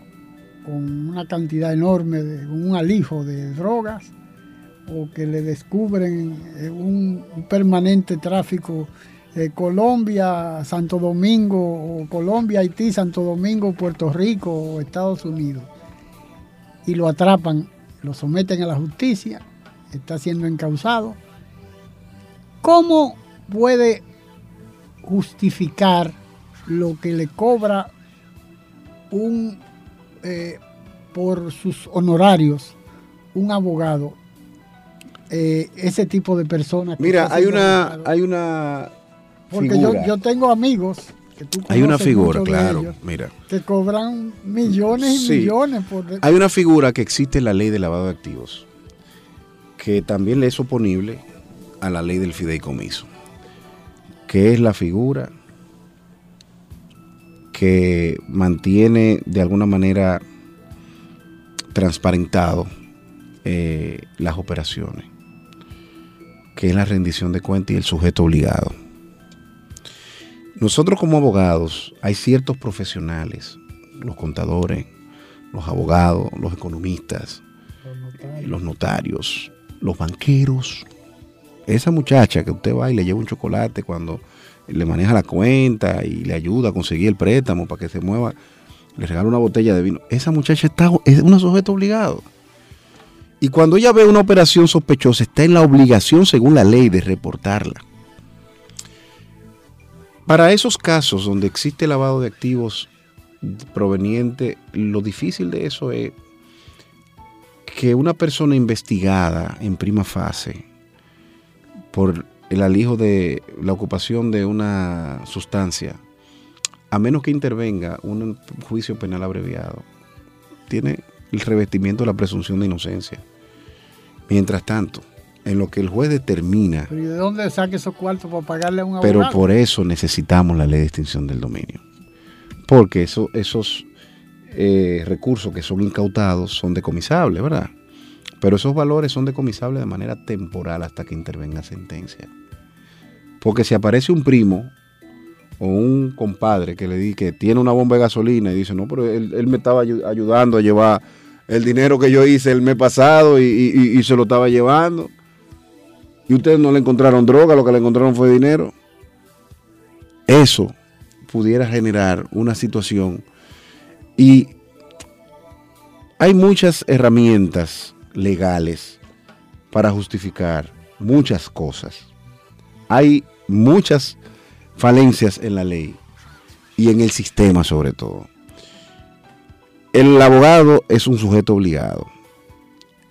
con una cantidad enorme, de, un alijo de drogas, o que le descubren un, permanente tráfico eh, Colombia, Santo Domingo, o Colombia, Haití, Santo Domingo, Puerto Rico o Estados Unidos, y lo atrapan, lo someten a la justicia, está siendo encausado. ¿Cómo puede justificar lo que le cobra un eh, por sus honorarios un abogado eh, ese tipo de personas mira hay una hay una porque yo, yo, tengo amigos que tú hay una figura claro mira. que cobran millones y millones por hay una figura que existe en la ley de lavado de activos que también le es oponible a la ley del fideicomiso que es la figura que mantiene de alguna manera transparentado eh, las operaciones, que es la rendición de cuentas y el sujeto obligado. Nosotros como abogados hay ciertos profesionales, los contadores, los abogados, los economistas, los notarios, los banqueros, esa muchacha que usted va y le lleva un chocolate cuando le maneja la cuenta y le ayuda a conseguir el préstamo para que se mueva, le regala una botella de vino, esa muchacha está, es una sujeto obligado. Y cuando ella ve una operación sospechosa, está en la obligación, según la ley, de reportarla. Para esos casos donde existe lavado de activos proveniente, lo difícil de eso es que una persona investigada en prima fase por el alijo de la ocupación de una sustancia, a menos que intervenga un juicio penal abreviado, tiene el revestimiento de la presunción de inocencia. Mientras tanto, en lo que el juez determina. ¿Pero de dónde saque esos cuartos para pagarle a un abogado? Pero por eso necesitamos la ley de extinción del dominio. Porque esos eh, recursos que son incautados son decomisables, ¿verdad? Pero esos valores son decomisables de manera temporal hasta que intervenga sentencia. Porque si aparece un primo o un compadre que le di que tiene una bomba de gasolina y dice, no, pero él, me estaba ayudando a llevar el dinero que yo hice el mes pasado y, se lo estaba llevando. Y ustedes no le encontraron droga, lo que le encontraron fue dinero. Eso pudiera generar una situación. Y hay muchas herramientas legales para justificar muchas cosas. Hay muchas falencias en la ley y en el sistema sobre todo. El abogado es un sujeto obligado.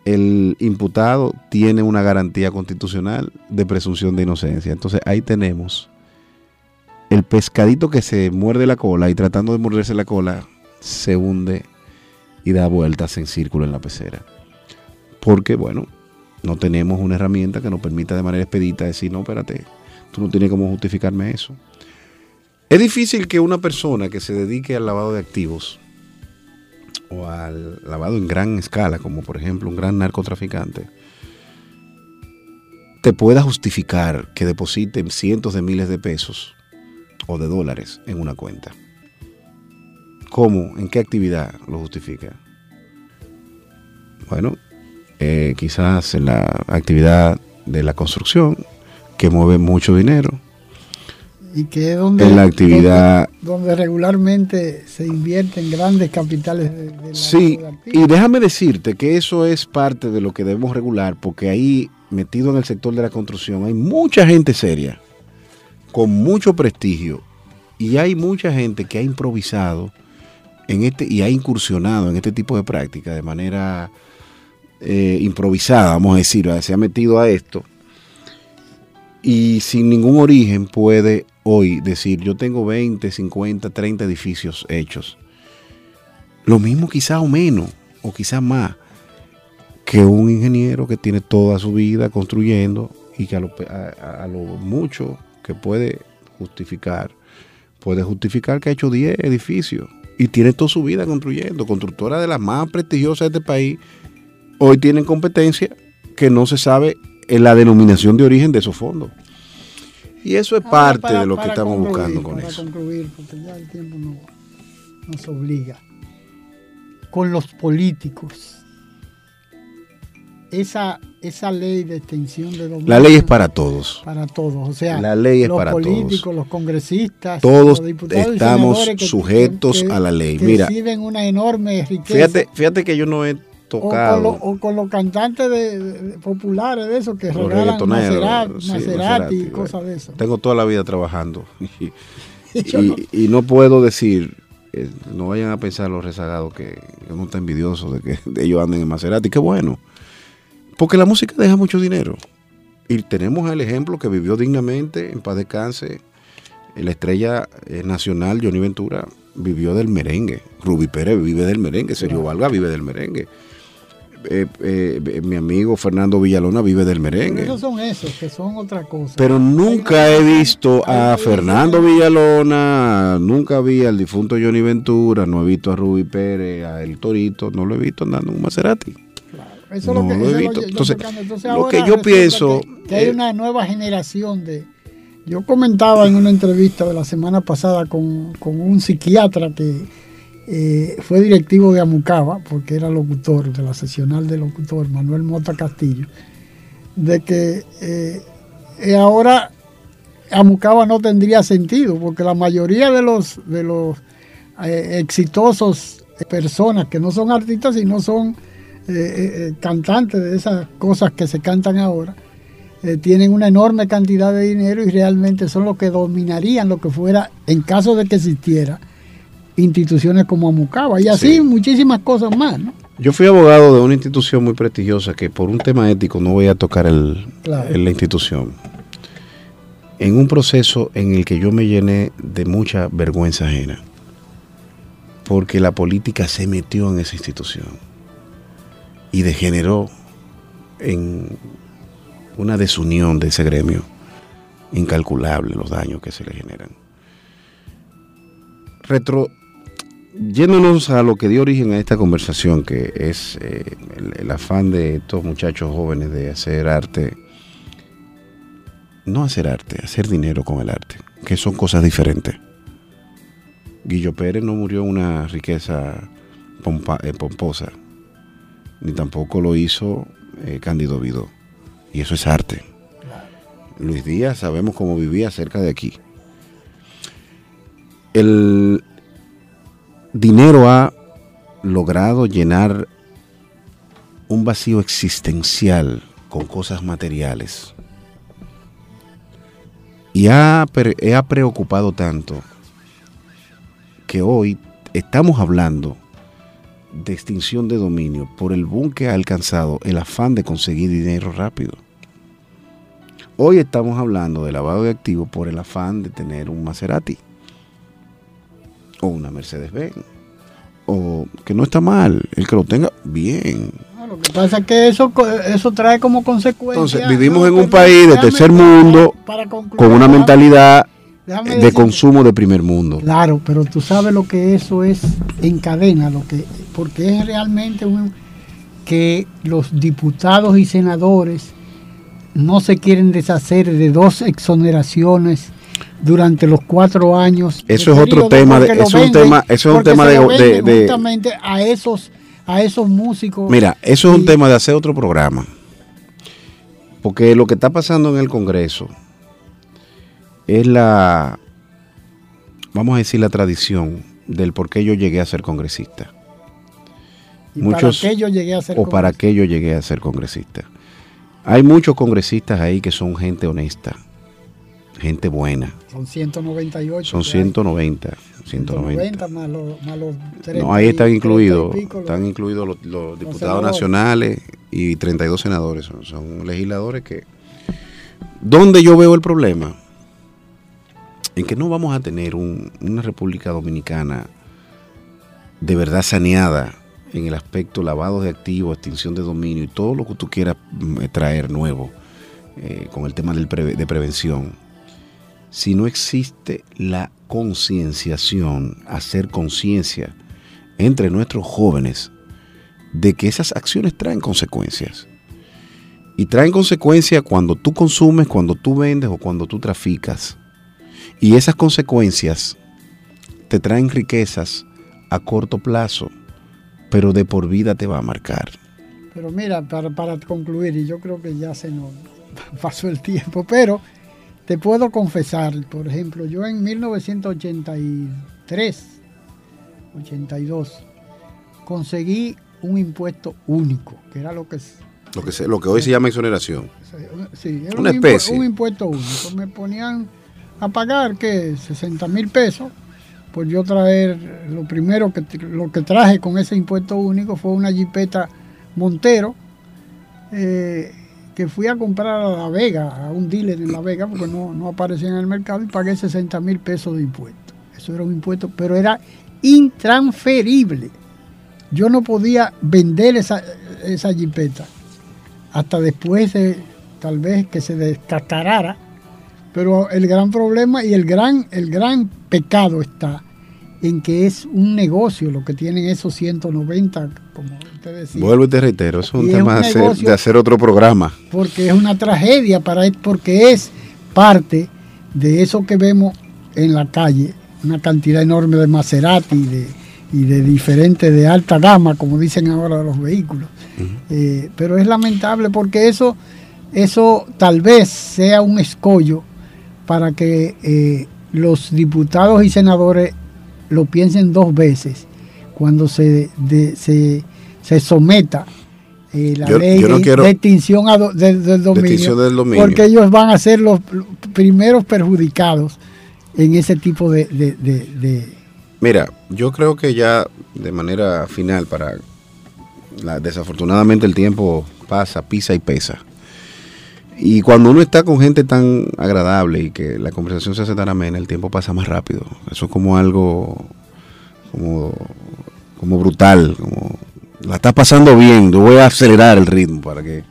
El imputado tiene una garantía constitucional de presunción de inocencia. Entonces ahí tenemos el pescadito que se muerde la cola y tratando de morderse la cola se hunde y da vueltas en círculo en la pecera porque, bueno, no tenemos una herramienta que nos permita de manera expedita decir, no, espérate, tú no tienes cómo justificarme eso. Es difícil que una persona que se dedique al lavado de activos o al lavado en gran escala, como por ejemplo un gran narcotraficante, te pueda justificar que depositen cientos de miles de pesos o de dólares en una cuenta. ¿Cómo? ¿En qué actividad lo justifica? Bueno, eh, quizás en la actividad de la construcción, que mueve mucho dinero. Y que es donde, en la actividad, donde, regularmente se invierten grandes capitales de, de Sí, y déjame decirte que eso es parte de lo que debemos regular, porque ahí, metido en el sector de la construcción, hay mucha gente seria, con mucho prestigio, y hay mucha gente que ha improvisado en este y ha incursionado en este tipo de práctica de manera eh, improvisada, vamos a decir, se ha metido a esto y sin ningún origen puede hoy decir, yo tengo 20, 50, 30 edificios hechos. Lo mismo quizá o menos, o quizás más, que un ingeniero que tiene toda su vida construyendo y que a lo, a lo mucho que puede justificar, puede justificar que ha hecho 10 edificios y tiene toda su vida construyendo, constructora de las más prestigiosas de este país hoy tienen competencia que no se sabe en la denominación de origen de esos fondos. Y eso es parte de lo que estamos buscando con para eso. concluir, porque ya el tiempo no, nos obliga. Con los políticos. Esa, esa ley de extensión de dominio. La ley es para todos. para todos. O sea, La ley es los para políticos, todos. los congresistas, Todos los diputados y estamos senadores que- sujetos que- a la ley. que Mira. reciben una enorme riqueza. Fíjate, fíjate que yo no he o con, tocado. lo- o con los cantantes de, de- populares de esos que Los regalan Maserati, sí, Maserati Maserati, y bueno. cosas de eso. Tengo toda la vida trabajando. Y, no- y- no puedo decir, eh, no vayan a pensar los rezagados que uno está envidioso de que de ellos anden en Maserati. Qué bueno. Porque la música deja mucho dinero. Y tenemos el ejemplo que vivió dignamente, en paz descanse, la estrella eh, nacional Johnny Ventura vivió del merengue. Ruby Pérez vive del merengue. Sergio Valga vive del merengue. Eh, eh, mi amigo Fernando Villalona vive del merengue. Esos son esos, que son otra cosa. Pero nunca he visto a Fernando Villalona, nunca vi al difunto Johnny Ventura, no he visto a Ruby Pérez, a El Torito, no lo he visto andando en un Maserati. Eso No lo que, lo he visto. Entonces, lo que yo pienso, Que, que hay eh, una nueva generación de. Yo comentaba en una entrevista de la semana pasada con, con un psiquiatra que eh, fue directivo de Amucaba, porque era locutor de la sesional de locutor, Manuel Mota Castillo, de que eh, eh, ahora Amucaba no tendría sentido, porque la mayoría de los, de los exitosos personas que no son artistas, sino son cantantes de esas cosas que se cantan ahora, tienen una enorme cantidad de dinero y realmente son los que dominarían lo que fuera, en caso de que existiera, instituciones como Amucaba y así Sí. muchísimas cosas más, ¿no? Yo fui abogado de una institución muy prestigiosa que por un tema ético no voy a tocar el, Claro. el- la institución. En un proceso en el que yo me llené de mucha vergüenza ajena. Porque la política se metió en esa institución y degeneró en una desunión de ese gremio. Incalculable los daños que se le generan. Retro, yéndonos a lo que dio origen a esta conversación, que es eh, el, afán de estos muchachos jóvenes de hacer arte, no hacer arte, hacer dinero con el arte, que son cosas diferentes. Guillo Pérez no murió una riqueza pompa- eh, pomposa, ni tampoco lo hizo eh, Cándido Vidó, y eso es arte. Luis Díaz sabemos cómo vivía cerca de aquí. El dinero ha logrado llenar un vacío existencial con cosas materiales. Y ha, ha preocupado tanto que hoy estamos hablando de extinción de dominio por el boom que ha alcanzado el afán de conseguir dinero rápido. Hoy estamos hablando de lavado de activos por el afán de tener un Maserati o una Mercedes-Benz. O que no está mal, el que lo tenga, bien. Lo que pasa es que eso, eso trae como consecuencia. Entonces, vivimos no, en un país de tercer mundo para concluir, con una mentalidad de consumo de primer mundo. Claro, pero tú sabes lo que eso es en cadena, lo que, porque es realmente un, que los diputados y senadores no se quieren deshacer de dos exoneraciones durante los cuatro años. Eso es otro tema de- es un tema- eso es un tema de- de- de- justamente a esos a esos músicos. Mira, eso es un tema de hacer otro programa. Porque lo que está pasando en el Congreso es la, vamos a decir, la tradición del por qué yo llegué a ser congresista. y muchos- para qué yo llegué a ser o para qué yo llegué a ser congresista. Hay muchos congresistas ahí que son gente honesta, gente buena. Son 198. Son que hay. 190, 190. 190 más los, más los No, 30 ahí están 30 y incluidos, están incluidos los, los diputados nacionales y 32 senadores. Son, son legisladores que... ¿Dónde yo veo el problema? En que no vamos a tener un- una República Dominicana de verdad saneada en el aspecto lavado de activos, extinción de dominio y todo lo que tú quieras mm, traer nuevo eh, con el tema del preve- de prevención si no existe la concienciación, hacer conciencia entre nuestros jóvenes de que esas acciones traen consecuencias. Y traen consecuencias cuando tú consumes, cuando tú vendes o cuando tú traficas. Y esas consecuencias te traen riquezas a corto plazo, pero de por vida te va a marcar. Pero mira, para, para concluir, y yo creo que ya se nos pasó el tiempo, pero te puedo confesar, por ejemplo, yo en 1983, 82, conseguí un impuesto único, que era lo que lo que, se, lo que hoy se llama exoneración. Sí, era una un especie. un impuesto único. Me ponían a pagar, ¿qué? 60 mil pesos. Pues yo traer, lo primero que, lo que traje con ese impuesto único fue una jipeta Montero, eh, que fui a comprar a La Vega, a un dealer en La Vega, porque no, no aparecía en el mercado, y pagué 60 mil pesos de impuesto. Eso era un impuesto, pero era intransferible. Yo no podía vender esa, esa jipeta hasta después de tal vez que se descascarara. Pero el gran problema y el gran, el gran pecado está en que es un negocio lo que tienen esos 190, como usted decía. Vuelvo y te reitero, es un tema de, hacer, otro programa. Porque es una tragedia, para porque es parte de eso que vemos en la calle, una cantidad enorme de Maserati y de, y de diferentes de alta gama, como dicen ahora los vehículos. Eh, pero es lamentable porque eso, eso tal vez sea un escollo para que eh, los diputados y senadores lo piensen dos veces cuando se, se, se, someta eh, la ley de, extinción del, dominio, porque ellos van a ser los primeros perjudicados en ese tipo de Mira, yo creo que ya de manera final, para desafortunadamente el tiempo pasa, pisa y pesa. Y cuando uno está con gente tan agradable y que la conversación se hace tan amena, el tiempo pasa más rápido. Eso es como algo como, como brutal, como la está pasando bien, yo voy a acelerar el ritmo para que...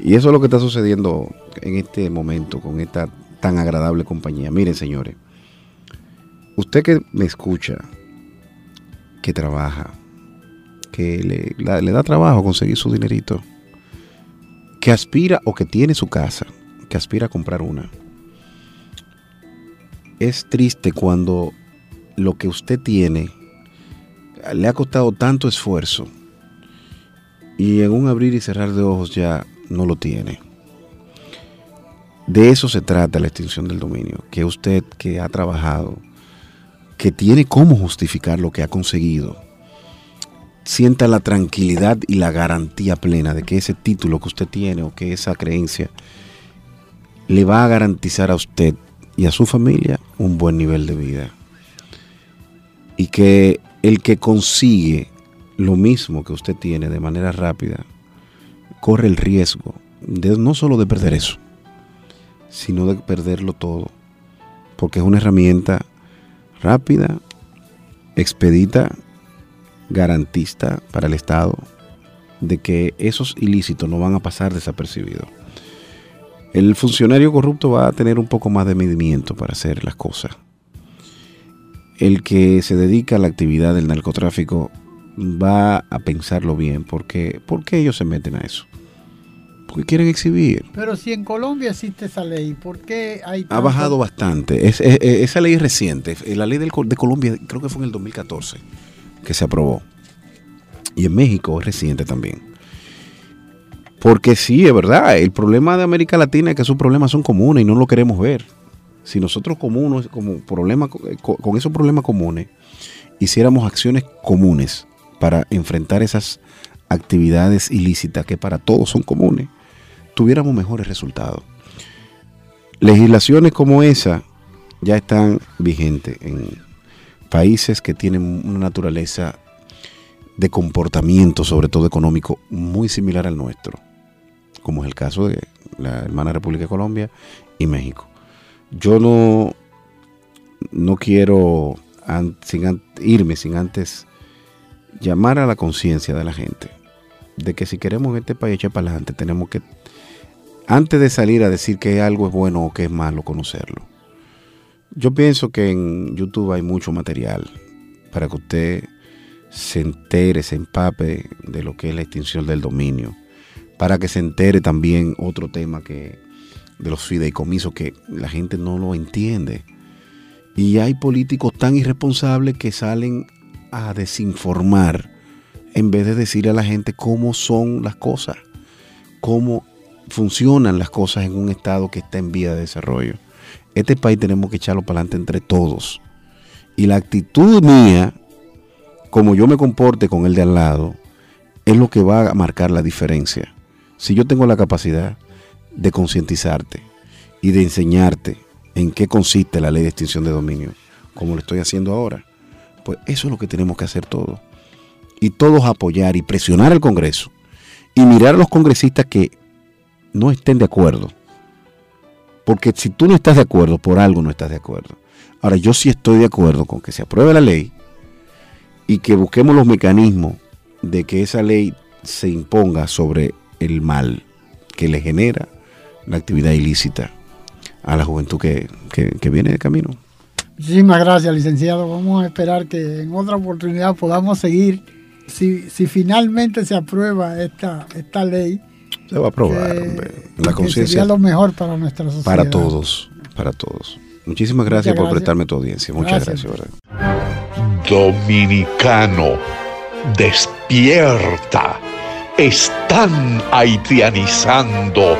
Y eso es lo que está sucediendo en este momento con esta tan agradable compañía. Miren, señores, usted que me escucha, que trabaja, que le da trabajo conseguir su dinerito, que aspira o que tiene su casa, que aspira a comprar una. Es triste cuando lo que usted tiene le ha costado tanto esfuerzo y en un abrir y cerrar de ojos ya no lo tiene. De eso se trata la extinción del dominio, que usted que ha trabajado, que tiene cómo justificar lo que ha conseguido, sienta la tranquilidad y la garantía plena de que ese título que usted tiene o que esa creencia le va a garantizar a usted y a su familia un buen nivel de vida. Y que el que consigue lo mismo que usted tiene de manera rápida, corre el riesgo de no solo de perder eso, sino de perderlo todo, porque es una herramienta rápida, expedita, garantista para el Estado de que esos ilícitos no van a pasar desapercibidos. El funcionario corrupto va a tener un poco más de medimiento para hacer las cosas. El que se dedica a la actividad del narcotráfico va a pensarlo bien, porque ¿por qué ellos se meten a eso? porque quieren exhibir. Pero si en Colombia existe esa ley, ¿por qué hay... Ha bajado bastante. esa ley es reciente. La ley de Colombia creo que fue en el 2014 que se aprobó. Y en México es reciente también. Porque sí, es verdad, el problema de América Latina es que esos problemas son comunes y no lo queremos ver. Si nosotros comunes, como problema, con esos problemas comunes, hiciéramos acciones comunes para enfrentar esas actividades ilícitas que para todos son comunes, tuviéramos mejores resultados. Legislaciones como esa ya están vigentes en países que tienen una naturaleza de comportamiento, sobre todo económico, muy similar al nuestro, como es el caso de la hermana República de Colombia y México. Yo no, no quiero irme sin antes llamar a la conciencia de la gente de que si queremos este país echar para adelante, tenemos que antes de salir a decir que algo es bueno o que es malo, conocerlo. Yo pienso que en YouTube hay mucho material para que usted se entere, se empape de lo que es la extinción del dominio, para que se entere también otro tema que de los fideicomisos que la gente no lo entiende. Y hay políticos tan irresponsables que salen a desinformar en vez de decirle a la gente cómo son las cosas, cómo funcionan las cosas en un estado que está en vía de desarrollo. Este país tenemos que echarlo para adelante entre todos. Y la actitud mía, como yo me comporte con el de al lado, es lo que va a marcar la diferencia. Si yo tengo la capacidad de concientizarte y de enseñarte en qué consiste la ley de extinción de dominio, como lo estoy haciendo ahora, pues eso es lo que tenemos que hacer todos. Y todos apoyar y presionar al Congreso y mirar a los congresistas que no estén de acuerdo. Porque si tú no estás de acuerdo, por algo no estás de acuerdo. Ahora, yo sí estoy de acuerdo con que se apruebe la ley y que busquemos los mecanismos de que esa ley se imponga sobre el mal que le genera la actividad ilícita a la juventud que, que viene de camino. Muchísimas gracias, licenciado. Vamos a esperar que en otra oportunidad podamos seguir. Si, si finalmente se aprueba esta, esta ley, se va a aprobar, La conciencia. Sería lo mejor para nuestra sociedad. Para todos, para todos. Muchísimas gracias, por prestarme tu audiencia. Muchas gracias. Dominicano, despierta. Están haitianizando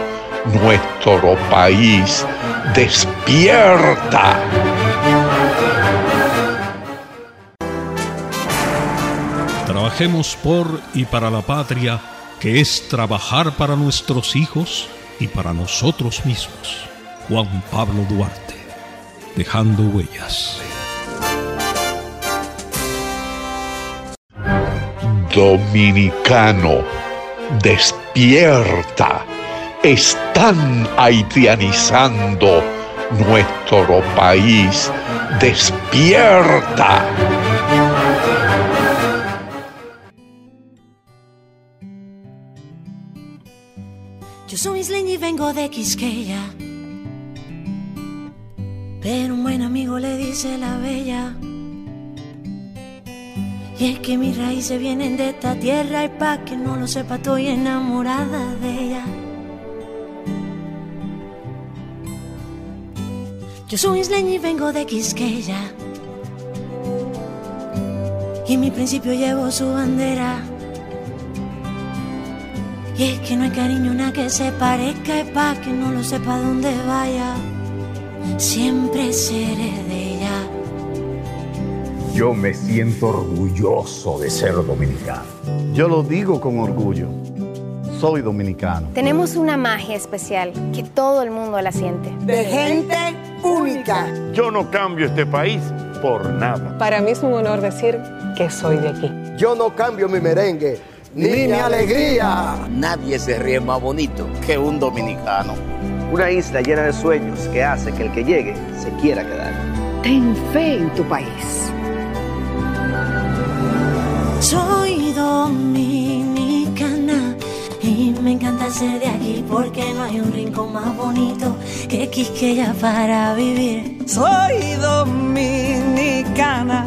nuestro país. Despierta. Trabajemos por y para la patria que es trabajar para nuestros hijos y para nosotros mismos. Juan Pablo Duarte, dejando huellas. Dominicano, despierta. Están haitianizando nuestro país. Despierta. Soy isleña y vengo de Quisqueya. Pero un buen amigo le dice la bella. Y es que mis raíces vienen de esta tierra y pa' que no lo sepa estoy enamorada de ella. Yo soy isleña y vengo de Quisqueya. Y en mi principio llevo su bandera. Y es que no hay cariño una que se parezca y pa' que no lo sepa dónde vaya. Siempre seré de ella. Yo me siento orgulloso de ser dominicano. Yo lo digo con orgullo. Soy dominicano. Tenemos una magia especial que todo el mundo la siente. De gente única. Yo no cambio este país por nada. Para mí es un honor decir que soy de aquí. Yo no cambio mi merengue ni mi alegría. Nadie se ríe más bonito que un dominicano. Una isla llena de sueños que hace que el que llegue se quiera quedar. Ten fe en tu país. Soy dominicana y me encanta ser de aquí porque no hay un rincón más bonito que Quisqueya para vivir. Soy dominicana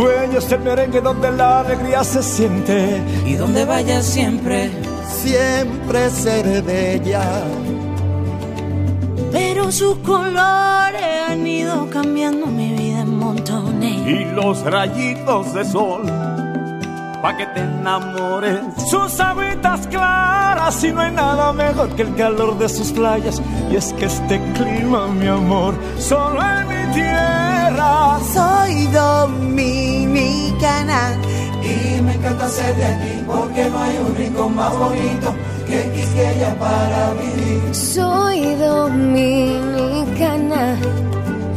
Dueños del merengue donde la alegría se siente. Y donde vaya siempre, siempre seré de ella. Pero sus colores han ido cambiando mi vida en montones. Y los rayitos de sol, pa' que te enamores. Sus habitas claras y no hay nada mejor que el calor de sus playas. Y es que este clima, mi amor, solo en mi tierra. Soy dominicana y me encanta ser de aquí porque no hay un rincón más bonito que Quisqueya para vivir. Soy dominicana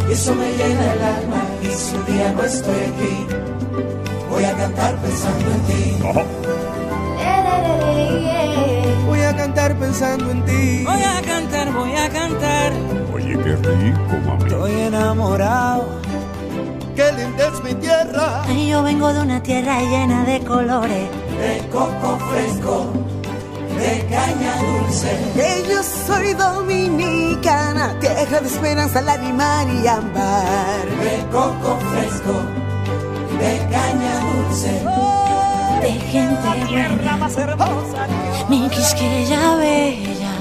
y eso me llena el alma y si un día no estoy aquí voy a cantar pensando en ti. Voy a cantar pensando en ti. Voy a cantar, voy a cantar. Oye, qué rico, mami. Estoy enamorado. Qué linda es mi tierra. Ay, yo vengo de una tierra llena de colores. De coco fresco, de caña dulce. Que yo soy dominicana, tierra de esperanza, lágrima y ámbar. De coco fresco, de caña dulce. de gente tierra más hermosa. Mi quisqueya bella.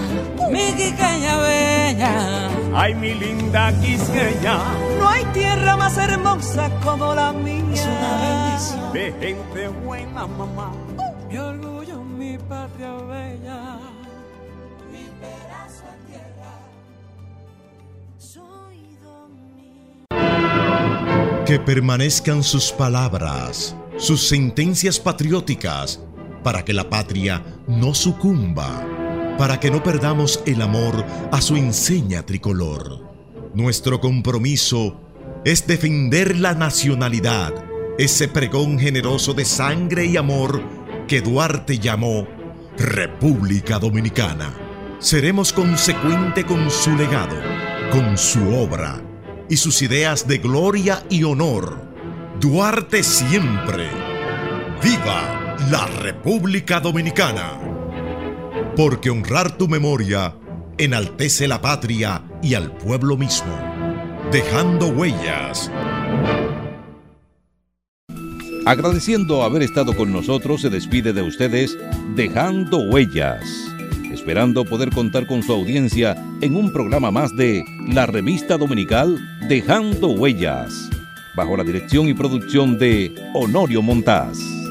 Mi quisqueya bella. Ay, mi linda quisqueña. No hay tierra más hermosa como la mía. Es una bendición. De gente buena, mamá. Mi orgullo, mi patria bella. Mi pedazo de tierra. Soy Que permanezcan sus palabras, sus sentencias patrióticas, para que la patria no sucumba, para que no perdamos el amor a su enseña tricolor. Nuestro compromiso es defender la nacionalidad, ese pregón generoso de sangre y amor que Duarte llamó República Dominicana. Seremos consecuente con su legado, con su obra y sus ideas de gloria y honor. Duarte siempre. ¡Viva la República Dominicana! Porque honrar tu memoria enaltece la patria y al pueblo mismo, dejando huellas. Agradeciendo haber estado con nosotros, se despide de ustedes Dejando Huellas, esperando poder contar con su audiencia en un programa más de la revista dominical Dejando Huellas, bajo la dirección y producción de Honorio Montaz.